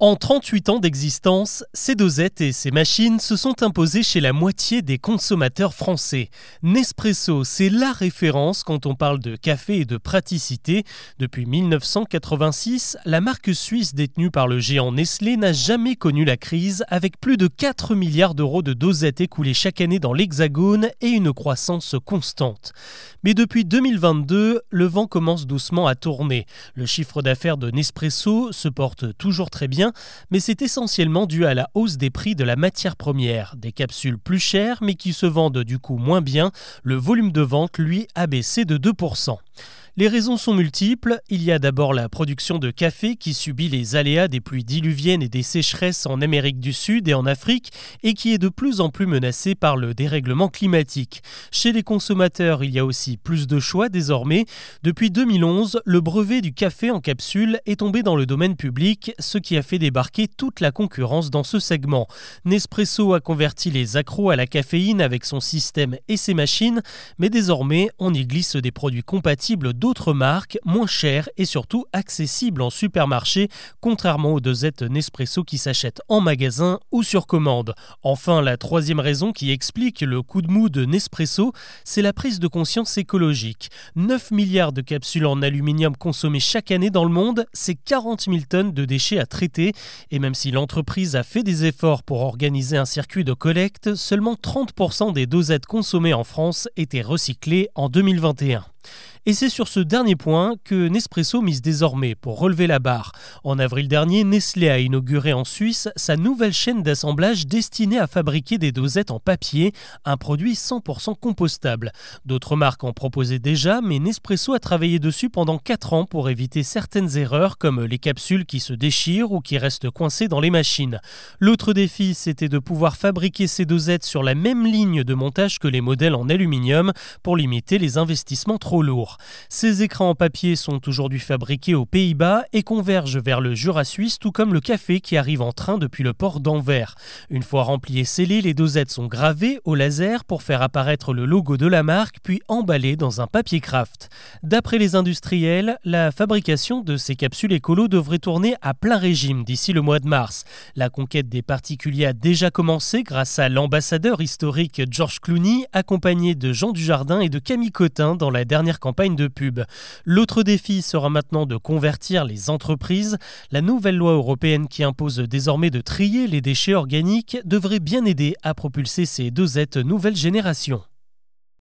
En 38 ans d'existence, ces dosettes et ces machines se sont imposées chez la moitié des consommateurs français. Nespresso, c'est la référence quand on parle de café et de praticité. Depuis 1986, la marque suisse détenue par le géant Nestlé n'a jamais connu la crise avec plus de 4 milliards d'euros de dosettes écoulées chaque année dans l'Hexagone et une croissance constante. Mais depuis 2022, le vent commence doucement à tourner. Le chiffre d'affaires de Nespresso se porte toujours très bien mais c'est essentiellement dû à la hausse des prix de la matière première. Des capsules plus chères mais qui se vendent du coup moins bien, le volume de vente lui a baissé de 2%. Les raisons sont multiples. Il y a d'abord la production de café qui subit les aléas des pluies diluviennes et des sécheresses en Amérique du Sud et en Afrique et qui est de plus en plus menacée par le dérèglement climatique. Chez les consommateurs, il y a aussi plus de choix désormais. Depuis 2011, le brevet du café en capsule est tombé dans le domaine public, ce qui a fait débarquer toute la concurrence dans ce segment. Nespresso a converti les accros à la caféine avec son système et ses machines, mais désormais on y glisse des produits compatibles marques moins chères et surtout accessibles en supermarché, contrairement aux dosettes Nespresso qui s'achètent en magasin ou sur commande. Enfin, la troisième raison qui explique le coup de mou de Nespresso, c'est la prise de conscience écologique. 9 milliards de capsules en aluminium consommées chaque année dans le monde, c'est 40 000 tonnes de déchets à traiter. Et même si l'entreprise a fait des efforts pour organiser un circuit de collecte, seulement 30% des dosettes consommées en France étaient recyclées en 2021. Et c'est sur ce dernier point que Nespresso mise désormais pour relever la barre. En avril dernier, Nestlé a inauguré en Suisse sa nouvelle chaîne d'assemblage destinée à fabriquer des dosettes en papier, un produit 100% compostable. D'autres marques en proposaient déjà, mais Nespresso a travaillé dessus pendant 4 ans pour éviter certaines erreurs comme les capsules qui se déchirent ou qui restent coincées dans les machines. L'autre défi, c'était de pouvoir fabriquer ces dosettes sur la même ligne de montage que les modèles en aluminium pour limiter les investissements trop lourds. Ces écrans en papier sont aujourd'hui fabriqués aux Pays-Bas et convergent vers le Jura suisse, tout comme le café qui arrive en train depuis le port d'Anvers. Une fois remplis et scellés, les dosettes sont gravées au laser pour faire apparaître le logo de la marque, puis emballées dans un papier craft. D'après les industriels, la fabrication de ces capsules écolo devrait tourner à plein régime d'ici le mois de mars. La conquête des particuliers a déjà commencé grâce à l'ambassadeur historique George Clooney, accompagné de Jean Dujardin et de Camille Cotin dans la dernière campagne de pub. L'autre défi sera maintenant de convertir les entreprises. La nouvelle loi européenne qui impose désormais de trier les déchets organiques devrait bien aider à propulser ces dosettes nouvelle génération.